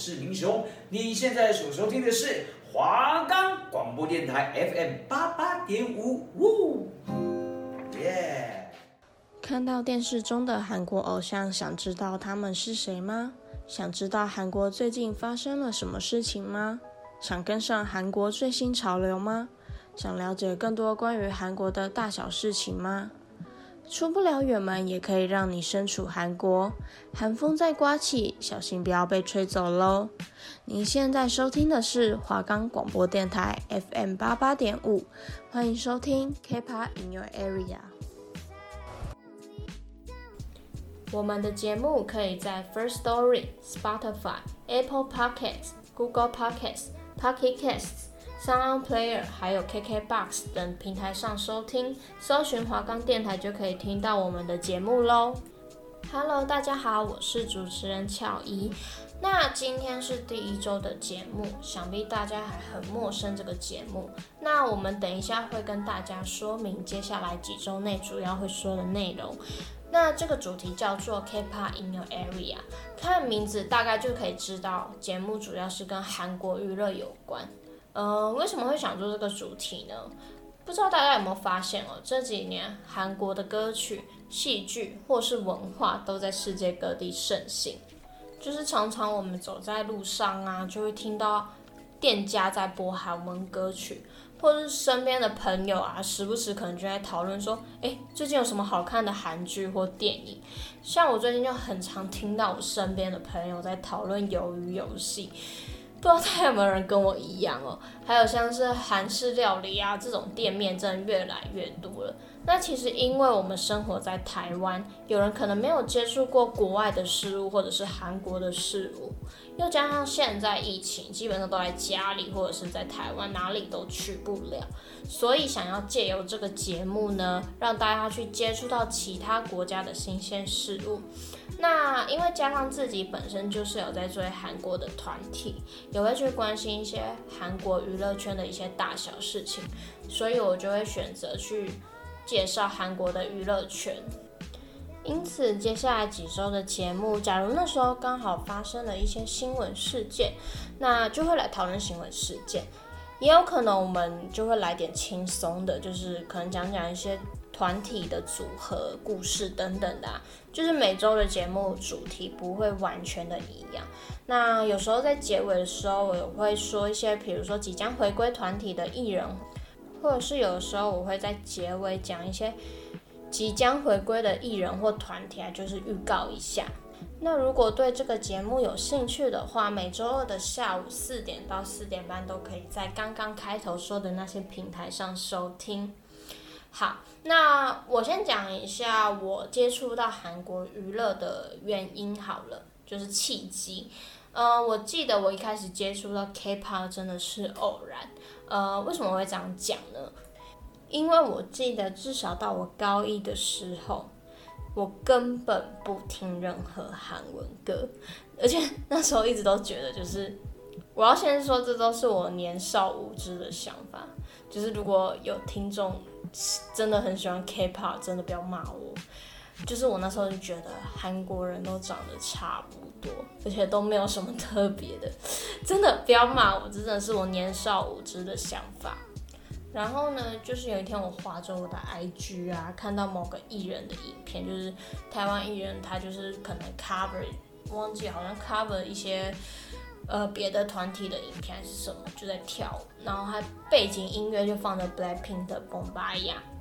是英雄。你现在所收听的是华冈广播电台 FM 八八点五，呜，耶！看到电视中的韩国偶像，想知道他们是谁吗？想知道韩国最近发生了什么事情吗？想跟上韩国最新潮流吗？想了解更多关于韩国的大小事情吗？出不了远门，也可以让你身处韩国。寒风在刮起，小心不要被吹走喽！您现在收听的是华冈广播电台 FM 八八点五，欢迎收听 K-pop in your area。我们的节目可以在 First Story、Spotify、Apple Podcasts、Google Podcasts、Pocket Casts。Sound Player 还有 KKBOX 等平台上收听，搜寻华冈电台就可以听到我们的节目喽。Hello，大家好，我是主持人巧怡。那今天是第一周的节目，想必大家还很陌生这个节目。那我们等一下会跟大家说明接下来几周内主要会说的内容。那这个主题叫做 K-pop in your area，看名字大概就可以知道，节目主要是跟韩国娱乐有关。呃，为什么会想做这个主题呢？不知道大家有没有发现哦，这几年韩国的歌曲、戏剧或是文化都在世界各地盛行，就是常常我们走在路上啊，就会听到店家在播韩文歌曲，或是身边的朋友啊，时不时可能就在讨论说，诶，最近有什么好看的韩剧或电影？像我最近就很常听到我身边的朋友在讨论鱿鱼游戏。不知道大家有没有人跟我一样哦？还有像是韩式料理啊，这种店面真的越来越多了。那其实因为我们生活在台湾，有人可能没有接触过国外的事物，或者是韩国的事物，又加上现在疫情，基本上都在家里或者是在台湾，哪里都去不了，所以想要借由这个节目呢，让大家去接触到其他国家的新鲜事物。那因为加上自己本身就是有在追韩国的团体，也会去关心一些韩国娱乐圈的一些大小事情，所以我就会选择去介绍韩国的娱乐圈。因此，接下来几周的节目，假如那时候刚好发生了一些新闻事件，那就会来讨论新闻事件。也有可能我们就会来点轻松的，就是可能讲讲一些。团体的组合故事等等的，就是每周的节目主题不会完全的一样。那有时候在结尾的时候，我会说一些，比如说即将回归团体的艺人，或者是有时候我会在结尾讲一些即将回归的艺人或团体啊，就是预告一下。那如果对这个节目有兴趣的话，每周二的下午四点到四点半都可以在刚刚开头说的那些平台上收听。好，那我先讲一下我接触到韩国娱乐的原因好了，就是契机。呃，我记得我一开始接触到 K-pop 真的是偶然。呃，为什么会这样讲呢？因为我记得至少到我高一的时候，我根本不听任何韩文歌，而且那时候一直都觉得，就是我要先说，这都是我年少无知的想法。就是如果有听众真的很喜欢 K-pop，真的不要骂我。就是我那时候就觉得韩国人都长得差不多，而且都没有什么特别的，真的不要骂我，这真的是我年少无知的想法。然后呢，就是有一天我划着我的 IG 啊，看到某个艺人的影片，就是台湾艺人，他就是可能 cover，忘记好像 cover 一些。呃，别的团体的影片还是什么，就在跳舞，然后他背景音乐就放着 Blackpink 的《Bombaya，》，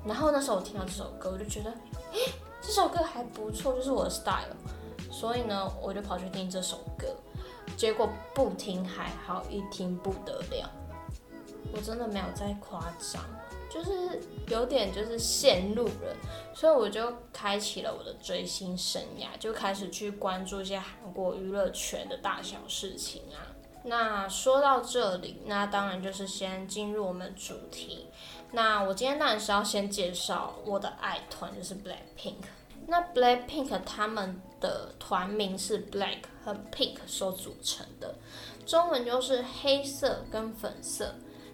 然后那时候我听到这首歌，我就觉得，诶，这首歌还不错，就是我的 style，所以呢，我就跑去听这首歌，结果不听还好，一听不得了，我真的没有在夸张。就是有点就是陷入了，所以我就开启了我的追星生涯，就开始去关注一些韩国娱乐圈的大小事情啊。那说到这里，那当然就是先进入我们主题。那我今天当然是要先介绍我的爱团，就是 Blackpink。那 Blackpink 他们的团名是 Black 和 Pink 所组成的，中文就是黑色跟粉色。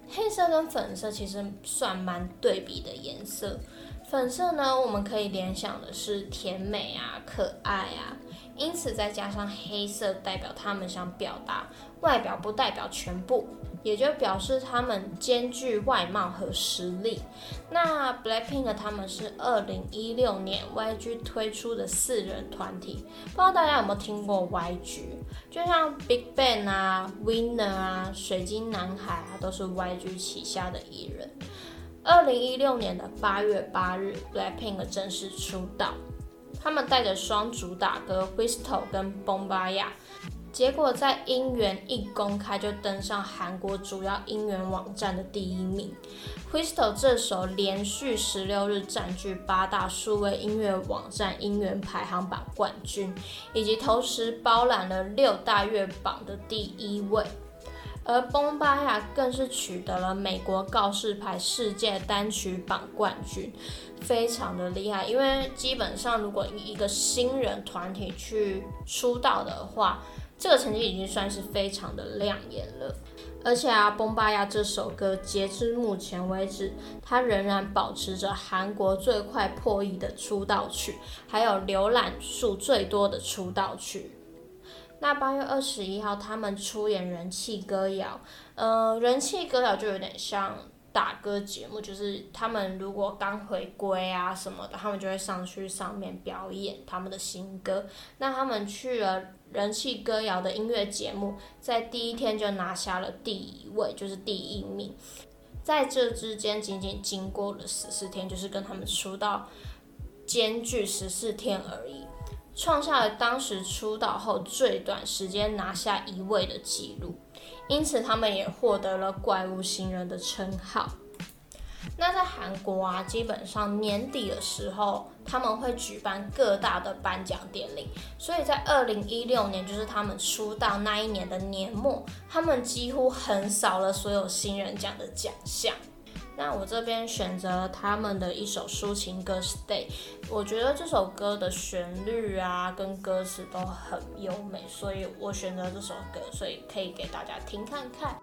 黑色跟粉色其实算蛮对比的颜色。粉色呢，我们可以联想的是甜美啊、可爱啊；因此再加上黑色代表他们想表达，外表不代表全部，也就表示他们兼具外貌和实力。那 Blackpink 他们是二零一六年 YG 推出的四人团体，不知道大家有没有听过 YG？就像 BigBang 啊、Winner 啊、水晶男孩啊，都是 YG 旗下的艺人。二零一六年的八月八日，Blackpink 正式出道。他们带着双主打歌《Whistle》跟《Bombaya》，结果在音源一公开就登上韩国主要音源网站的第一名。《Whistle》这首连续十六日占据八大数位音乐网站音源排行榜冠军，以及同时包揽了六大乐榜的第一位。而《Boombayah》更是取得了美国告示牌世界单曲榜冠军，非常的厉害。因为基本上，如果以一个新人团体去出道的话，这个成绩已经算是非常的亮眼了。而且啊，《Boombayah》这首歌截至目前为止，它仍然保持着韩国最快破亿的出道曲，还有浏览数最多的出道曲。那八月二十一号，他们出演人气歌谣，呃，人气歌谣就有点像打歌节目，就是他们如果刚回归啊什么的，他们就会上去上面表演他们的新歌。那他们去了人气歌谣的音乐节目，在第一天就拿下了第一位，就是第一名。在这之间，仅仅经过了十四天，就是跟他们出道间距十四天而已。创下了当时出道后最短时间拿下一位的纪录，因此他们也获得了“怪物新人”的称号。那在韩国啊，基本上年底的时候他们会举办各大的颁奖典礼，所以在二零一六年，就是他们出道那一年的年末，他们几乎横扫了所有新人奖的奖项。那我这边选择他们的一首抒情歌《Stay》，我觉得这首歌的旋律啊跟歌词都很优美，所以我选择这首歌，所以可以给大家听看看。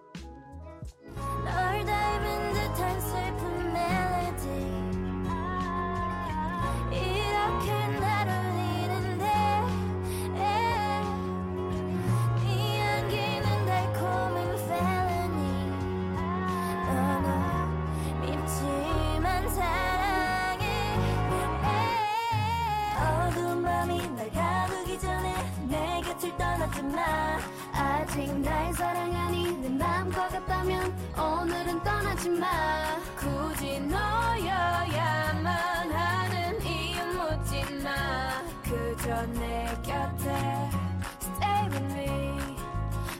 하지마 굳이 너여야만 하는 이유 묻지마 그저 내 곁에 Stay with me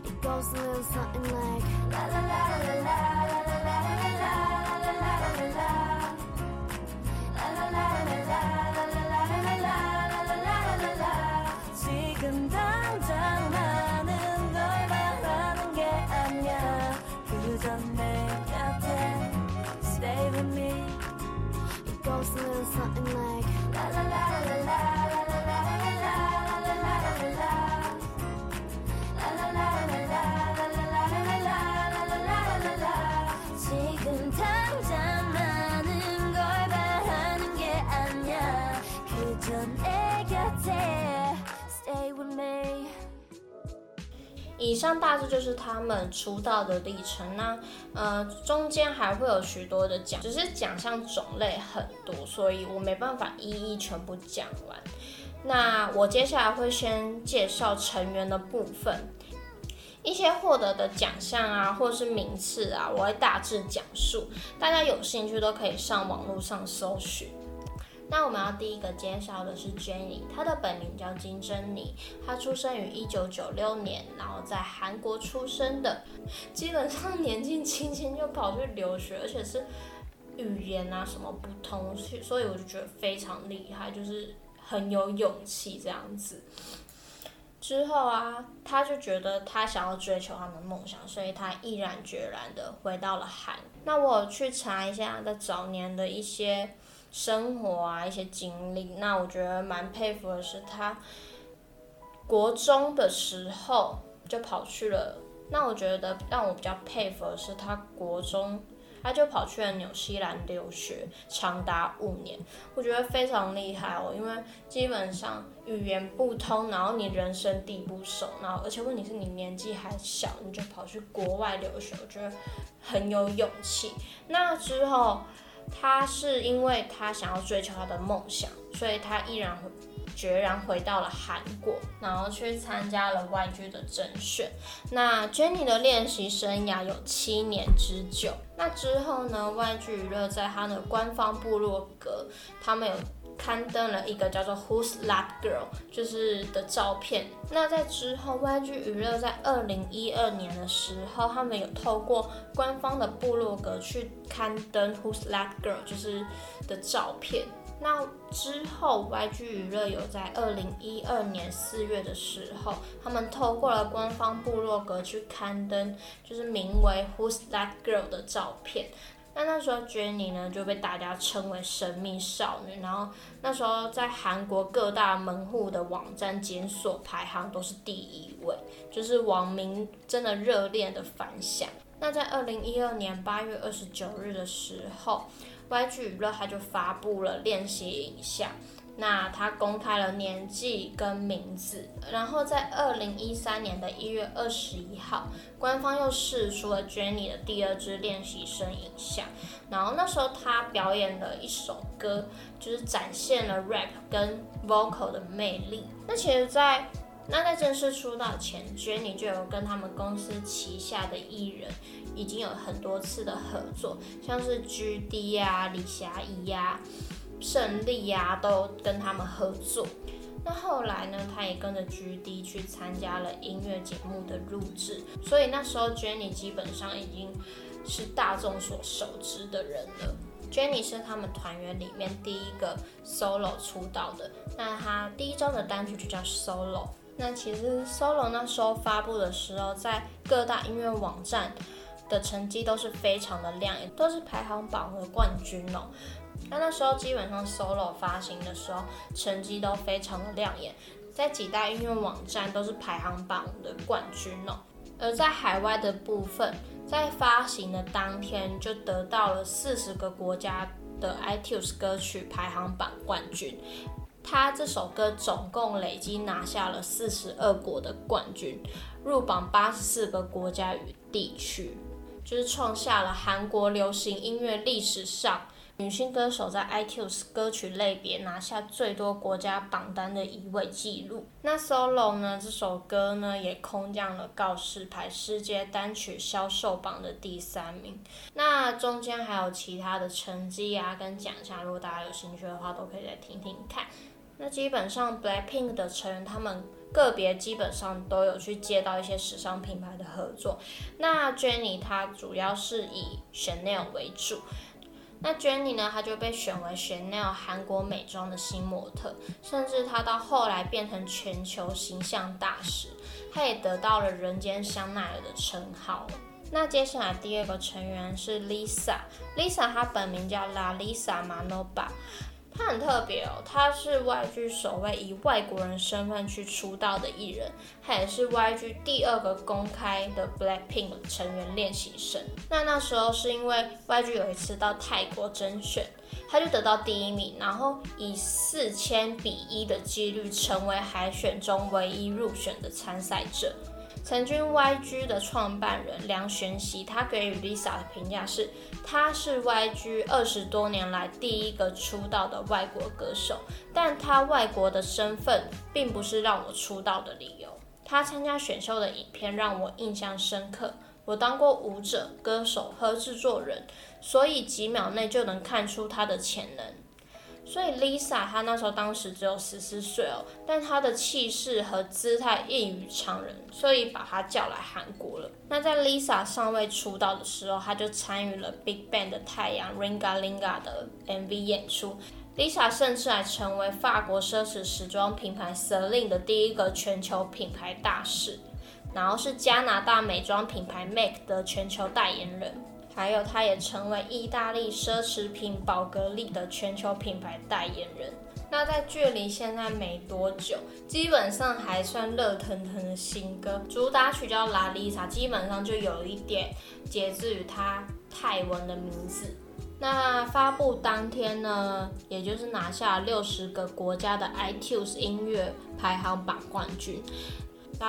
It goes a little something like La La la la la la stay with me. It goes a little something like la la la la la la. 以上大致就是他们出道的历程。那呃，中间还会有许多的奖，只是奖项种类很多，所以我没办法一一全部讲完。那我接下来会先介绍成员的部分，一些获得的奖项啊，或是名次啊，我会大致讲述，大家有兴趣都可以上网络上搜寻。那我们要第一个介绍的是 Jennie，她的本名叫金珍妮，她出生于一九九六年，然后在韩国出生的，基本上年纪轻轻就跑去留学，而且是语言啊什么不通，所以我就觉得非常厉害，就是很有勇气这样子。之后啊，他就觉得他想要追求他的梦想，所以他毅然决然的回到了韩。那我去查一下他早年的一些。生活啊，一些经历，那我觉得蛮佩服的是他国中的时候就跑去了。那我觉得让我比较佩服的是他国中他就跑去了纽西兰留学，长达五年，我觉得非常厉害哦，因为基本上语言不通，然后你人生地不熟，然后而且问题是你年纪还小，你就跑去国外留学，我觉得很有勇气。那之后，他是因为他想要追求他的梦想，所以他毅然决然回到了韩国，然后去参加了 YG 的甄选。那 Jennie 的练习生涯有七年之久。那之后呢，YG 娱乐在他的官方部落格，他们有刊登了一个叫做 Who's That Girl，就是的照片。那在之后，YG 娱乐在二零一二年的时候，他们有透过官方的部落格去刊登 Who's That Girl，就是的照片。那之后，YG 娱乐有在二零一二年四月的时候，他们透过了官方部落格去刊登，就是名为 Who's That Girl 的照片。那那时候 Jennie 呢就被大家称为神秘少女，然后那时候在韩国各大门户的网站检索排行都是第一位，就是网民真的热烈的反响。那在二零一二年八月二十九日的时候。YG 娱乐他就发布了练习影像，那他公开了年纪跟名字，然后在二零一三年的一月二十一号，官方又试出了 Jennie 的第二支练习生影像，然后那时候他表演的一首歌，就是展现了 rap 跟 vocal 的魅力。那其实在，那在正式出道前，Jennie 就有跟他们公司旗下的艺人。已经有很多次的合作，像是 GD、啊、李霞怡呀、胜利呀，都跟他们合作。那后来呢，他也跟着 GD 去参加了音乐节目的录制，所以那时候 Jennie 基本上已经是大众所熟知的人了。Jennie 是他们团员里面第一个 solo 出道的，那他第一张的单曲就叫 Solo。那其实 Solo 那时候发布的时候，在各大音乐网站。的成绩都是非常的亮眼，都是排行榜的冠军哦。那那时候基本上 solo 发行的时候，成绩都非常的亮眼，在几大音乐网站都是排行榜的冠军哦。而在海外的部分，在发行的当天就得到了四十个国家的 iTunes 歌曲排行榜冠军。他这首歌总共累计拿下了四十二国的冠军，入榜八十四个国家与地区。就是创下了韩国流行音乐历史上女性歌手在 iTunes 歌曲类别拿下最多国家榜单的一位记录。那 Solo 呢？这首歌呢也空降了告示牌世界单曲销售榜的第三名。那中间还有其他的成绩啊跟奖项，如果大家有兴趣的话，都可以来听听看。那基本上 Blackpink 的成员他们。个别基本上都有去接到一些时尚品牌的合作。那 Jennie 她主要是以 Chanel 为主。那 Jenny 呢，她就被选为 Chanel 韩国美妆的新模特，甚至她到后来变成全球形象大使，她也得到了人间香奈儿的称号。那接下来第二个成员是 Lisa，Lisa 她本名叫 Lalisa Manoba。他很特别哦，他是 YG 首位以外国人身份去出道的艺人，他也是 YG 第二个公开的 Blackpink 成员练习生。那那时候是因为 YG 有一次到泰国甄选，他就得到第一名，然后以四千比一的几率成为海选中唯一入选的参赛者。曾经 YG 的创办人梁玄熙，他给予 Lisa 的评价是，她是 YG 二十多年来第一个出道的外国歌手，但她外国的身份并不是让我出道的理由。她参加选秀的影片让我印象深刻，我当过舞者、歌手和制作人，所以几秒内就能看出她的潜能。所以 Lisa 她那时候当时只有十四岁哦，但她的气势和姿态异于常人，所以把她叫来韩国了。那在 Lisa 尚未出道的时候，她就参与了 Big Bang 的太阳 Ringa Linga 的 MV 演出。Lisa 甚至还成为法国奢侈时装品牌 Celine 的第一个全球品牌大使，然后是加拿大美妆品牌 MAC 的全球代言人。还有，他也成为意大利奢侈品宝格丽的全球品牌代言人。那在距离现在没多久，基本上还算热腾腾的新歌，主打曲叫《La Lisa》，基本上就有一点节自于他泰文的名字。那发布当天呢，也就是拿下六十个国家的 iTunes 音乐排行榜冠军。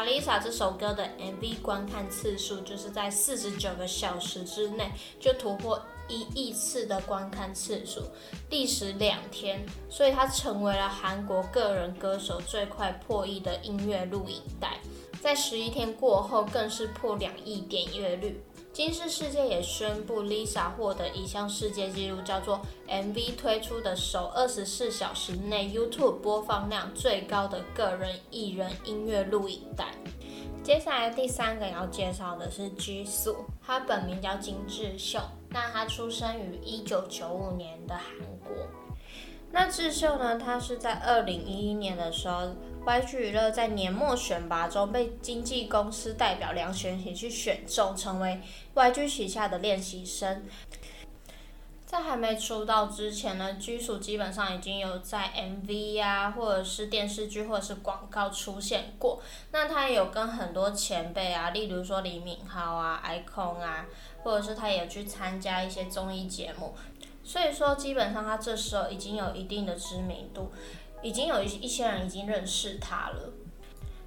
Lisa 这首歌的 MV 观看次数就是在四十九个小时之内就突破一亿次的观看次数，历时两天，所以它成为了韩国个人歌手最快破亿的音乐录影带，在十一天过后更是破两亿点阅率。金氏世界也宣布，Lisa 获得一项世界纪录，叫做 MV 推出的首二十四小时内 YouTube 播放量最高的个人艺人音乐录影带。接下来第三个要介绍的是 Jisoo，他本名叫金智秀，那他出生于一九九五年的韩国。那智秀呢，他是在二零一一年的时候。YG 娱乐在年末选拔中被经纪公司代表梁衔喜去选中，成为 YG 旗下的练习生。在还没出道之前呢，Jisoo 基本上已经有在 MV、啊，或者是电视剧或者是广告出现过。那他也有跟很多前辈啊，例如说李敏镐啊、iKON 啊，或者是他也去参加一些综艺节目。所以说，基本上他这时候已经有一定的知名度。已经有一一些人已经认识他了。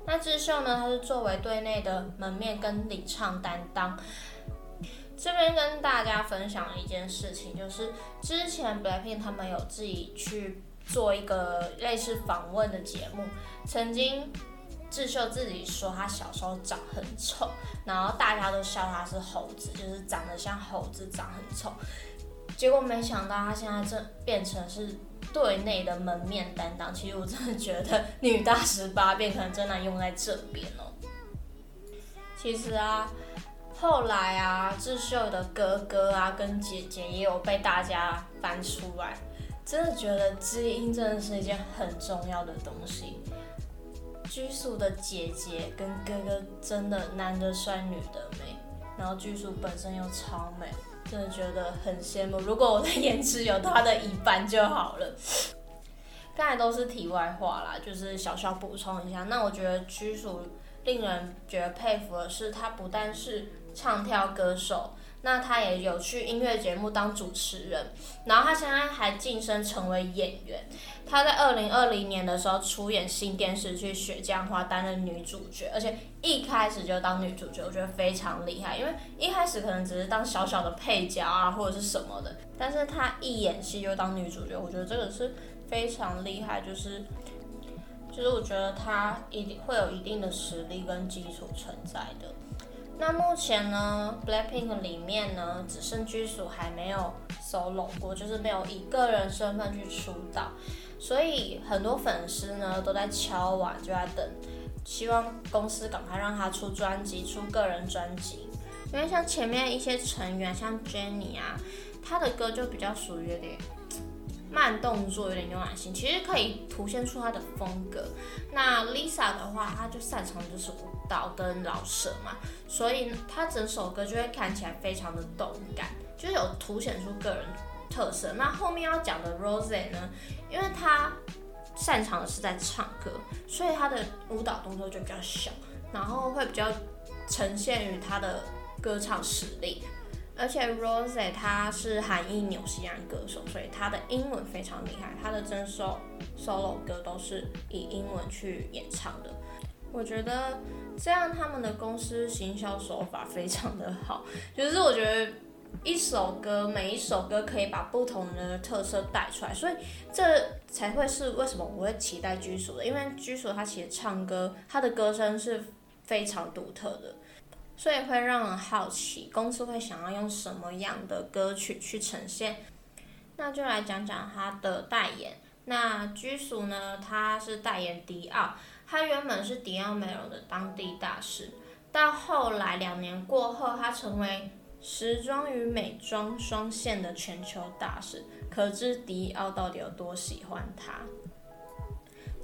那智秀呢？他是作为队内的门面跟领唱担当。这边跟大家分享一件事情，就是之前 BLACKPINK 他们有自己去做一个类似访问的节目。曾经智秀自己说他小时候长很丑，然后大家都笑他是猴子，就是长得像猴子，长很丑。结果没想到他现在这变成是。队内的门面担当，其实我真的觉得女大十八 变可能真的用在这边哦。其实啊，后来啊，智秀的哥哥啊跟姐姐也有被大家翻出来，真的觉得基因真的是一件很重要的东西。居叔的姐姐跟哥哥真的男的帅，女的美，然后居叔本身又超美。真的觉得很羡慕，如果我的 颜值有他的一半就好了。刚才都是题外话啦，就是小小补充一下。那我觉得屈鼠令人觉得佩服的是，他不但是唱跳歌手。那他也有去音乐节目当主持人，然后他现在还晋升成为演员。他在二零二零年的时候出演新电视剧《雪降花》，担任女主角，而且一开始就当女主角，我觉得非常厉害。因为一开始可能只是当小小的配角啊，或者是什么的，但是他一演戏就当女主角，我觉得这个是非常厉害，就是就是我觉得他一定会有一定的实力跟基础存在的。那目前呢，BLACKPINK 里面呢，只剩 Jisoo 还没有 solo 过，就是没有以个人身份去出道，所以很多粉丝呢都在敲碗，就在等，希望公司赶快让他出专辑，出个人专辑。因为像前面一些成员，像 Jennie 啊，他的歌就比较属于有点慢动作，有点慵懒型，其实可以凸显出他的风格。那 Lisa 的话，他就擅长就是舞蹈跟饶舌嘛，所以他整首歌就会看起来非常的动感，就有凸显出个人特色。那后面要讲的 Rose 呢，因为他擅长的是在唱歌，所以他的舞蹈动作就比较小，然后会比较呈现于他的歌唱实力。而且 Rose 他是韩裔纽西兰歌手，所以他的英文非常厉害，他的整首 solo 歌都是以英文去演唱的。我觉得这样他们的公司行销手法非常的好，就是我觉得一首歌每一首歌可以把不同的特色带出来，所以这才会是为什么我会期待 Jisoo 的，因为 Jisoo 他其实唱歌他的歌声是非常独特的。所以会让人好奇，公司会想要用什么样的歌曲去呈现？那就来讲讲他的代言。那 Jisoo 呢，他是代言迪奥，他原本是迪奥美容的当地大使，到后来两年过后，他成为时装与美妆双线的全球大使，可知迪奥到底有多喜欢他。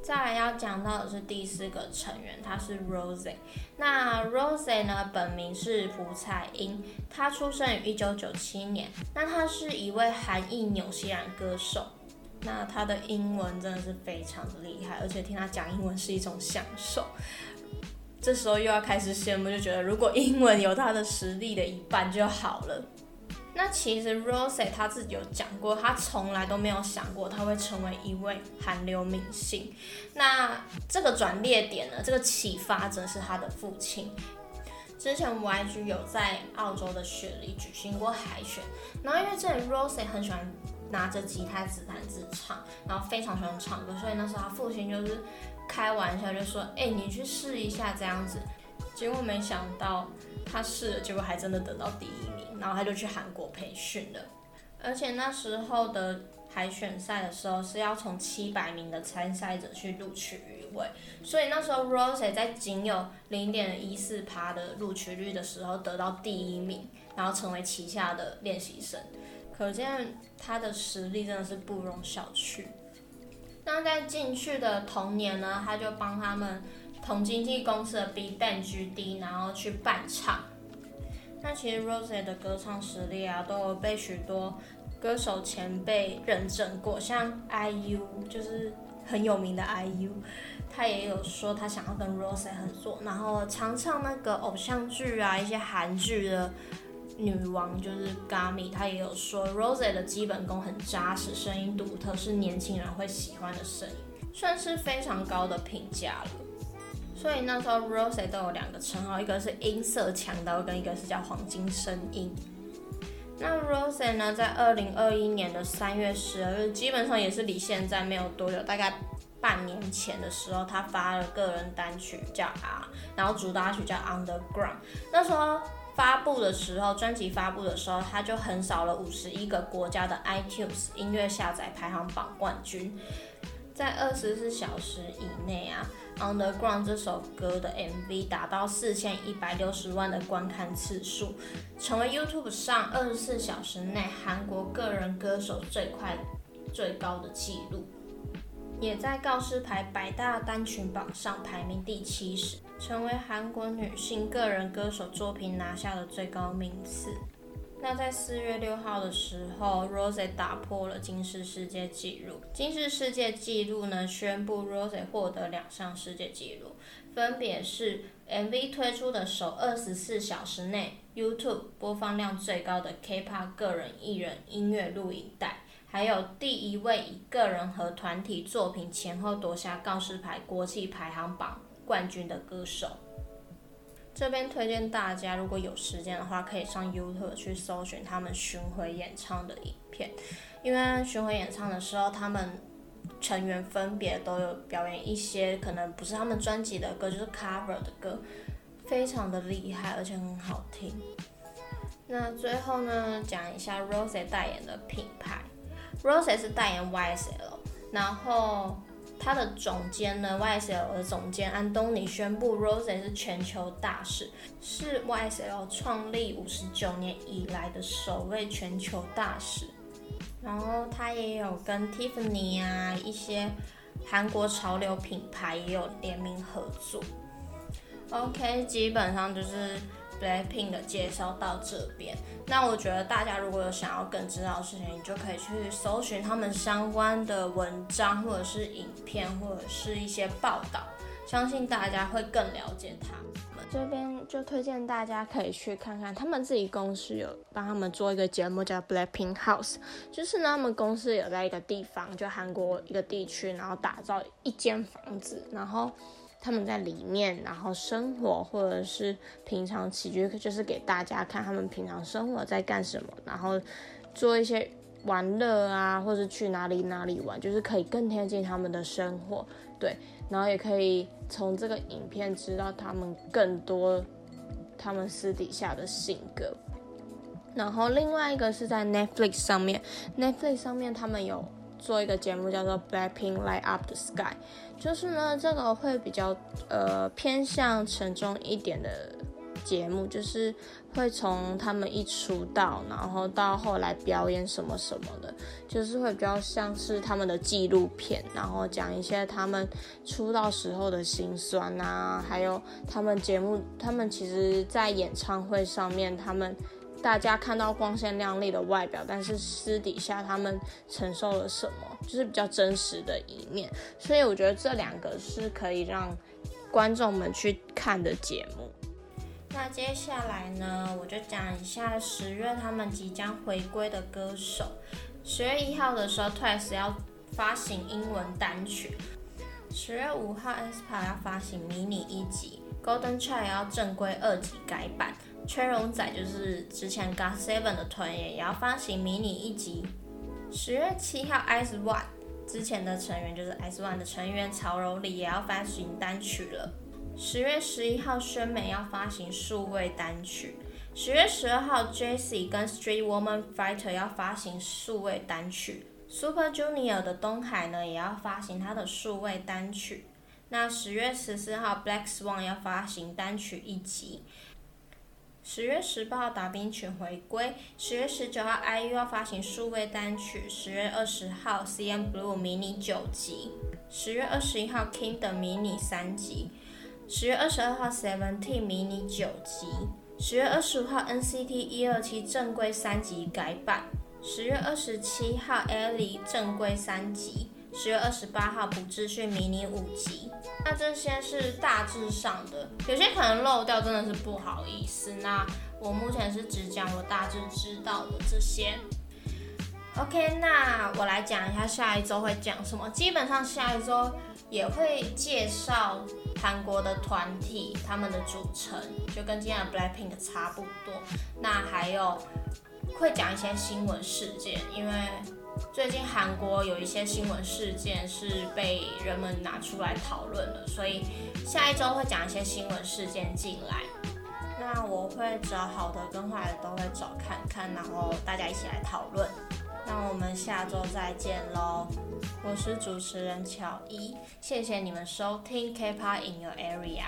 再来要讲到的是第四个成员，他是 Rosie。那 Rosie 呢，本名是朴彩英，她出生于一九九七年。那她是一位韩裔纽西兰歌手。那他的英文真的是非常的厉害，而且听他讲英文是一种享受。这时候又要开始羡慕，就觉得如果英文有他的实力的一半就好了。那其实 Rose 他自己有讲过，他从来都没有想过他会成为一位韩流明星。那这个转捩点呢，这个启发者是他的父亲。之前 YG 有在澳洲的雪梨举行过海选，然后因为这里 Rose 很喜欢拿着吉他自弹自唱，然后非常喜欢唱歌，所以那时候他父亲就是开玩笑就说：“哎、你去试一下这样子。”结果没想到他试了，结果还真的得到第一名，然后他就去韩国培训了。而且那时候的海选赛的时候是要从七百名的参赛者去录取一位，所以那时候 Rose 在仅有零点一四趴的录取率的时候得到第一名，然后成为旗下的练习生，可见他的实力真的是不容小觑。那在进去的同年呢，他就帮他们。同经纪公司的 BigBang GD，然后去伴唱。那其实 Rose 的歌唱实力啊，都有被许多歌手前辈认证过，像 IU 就是很有名的 IU，他也有说他想要跟 Rose 合作，然后常唱那个偶像剧啊，一些韩剧的女王就是 Gami，她也有说，Rose 的基本功很扎实，声音独特，是年轻人会喜欢的声音，算是非常高的评价了。所以那时候，Rose 都有两个称号，一个是音色强刀，跟一个是叫黄金声音。那 Rose 呢，在二零二一年的三月十二日，基本上也是离现在没有多久，大概半年前的时候，他发了个人单曲叫 R，然后主打曲叫 Underground。那时候发布的时候，专辑发布的时候，他就横扫了五十一个国家的 iTunes 音乐下载排行榜冠军。在二十四小时以内啊，《Underground》这首歌的 MV 达到四千一百六十万的观看次数，成为 YouTube 上二十四小时内韩国个人歌手最快最高的记录，也在告示牌百大单曲榜上排名第七十，成为韩国女性个人歌手作品拿下的最高名次。那在四月六号的时候，Rosé 打破了金氏世界纪录。金氏世界纪录呢，宣布 Rosé 获得两项世界纪录，分别是 MV 推出的首二十四小时内 YouTube 播放量最高的 K-pop 个人艺人音乐录影带，还有第一位以个人和团体作品前后夺下告示牌国际排行榜冠军的歌手。这边推荐大家，如果有时间的话，可以上 YouTube 去搜寻他们巡回演唱的影片。因为巡回演唱的时候，他们成员分别都有表演一些可能不是他们专辑的歌，就是 cover 的歌，非常的厉害，而且很好听。那最后呢，讲一下 Rose 代言的品牌 Rose 是代言 YSL，然后。他的总监呢，YSL 的总监安东尼宣布，Rose 是全球大使，是 YSL 创立五十九年以来的首位全球大使。然后他也有跟 Tiffany 啊一些韩国潮流品牌也有联名合作。OK，基本上就是。Blackpink 的介绍到这边，那我觉得大家如果有想要更知道的事情，你就可以去搜寻他们相关的文章，或者是影片，或者是一些报道，相信大家会更了解他们。这边就推荐大家可以去看看，他们自己公司有帮他们做一个节目叫 Blackpink House，就是呢，他们公司有在一个地方，就韩国一个地区，然后打造一间房子，然后。他们在里面，然后生活或者是平常起居，就是给大家看他们平常生活在干什么，然后做一些玩乐啊，或者去哪里哪里玩，就是可以更贴近他们的生活，对，然后也可以从这个影片知道他们更多他们私底下的性格。然后另外一个是在 Netflix 上面，Netflix 上面他们有。做一个节目叫做 Blackpink Light Up the Sky，就是呢，这个会比较呃偏向沉重一点的节目，就是会从他们一出道，然后到后来表演什么什么的，就是会比较像是他们的纪录片，然后讲一些他们出道时候的辛酸啊，还有他们节目，他们其实在演唱会上面他们。大家看到光鲜亮丽的外表，但是私底下他们承受了什么，就是比较真实的一面。所以我觉得这两个是可以让观众们去看的节目。那接下来呢，我就讲一下十月他们即将回归的歌手。十月一号的时候，Twice 要发行英文单曲。十月五号 s p a 要发行迷你一辑，Golden Child 要正规二级改版。吹龙仔就是之前 GOT7 的团员，也要发行迷你一辑。十月七号，IZ*ONE 之前的成员就是 IZ*ONE 的成员曹柔里也要发行单曲了。十月十一号，宣美要发行数位单曲。十月十二号，Jessi 跟 Street Woman Fighter 要发行数位单曲。Super Junior 的东海呢，也要发行他的数位单曲。那十月十四号，Black Swan 要发行单曲一辑。十月十八号，达宾曲回归。十月十九号，IU 要发行数位单曲。十月二十号，CNBLUE 迷你九辑。十月二十一号，King 的迷你三辑。十月二十二号，Seventeen 迷你九辑；十月二十五号，NCT 一二七正规三辑改版；十月二十七号，Ellie 正规三辑；十月二十八号，朴智勋迷你五辑。那这些是大致上的，有些可能漏掉，真的是不好意思。那我目前是只讲我大致知道的这些。OK，那我来讲一下下一周会讲什么。基本上下一周也会介绍韩国的团体，他们的组成就跟今天的 Blackpink 差不多。那还有会讲一些新闻事件，因为最近韩国有一些新闻事件是被人们拿出来讨论的，所以下一周会讲一些新闻事件进来。那我会找好的跟坏的都会找看看，然后大家一起来讨论。那我们下周再见喽！我是主持人乔伊，谢谢你们收听 K-pop in your area。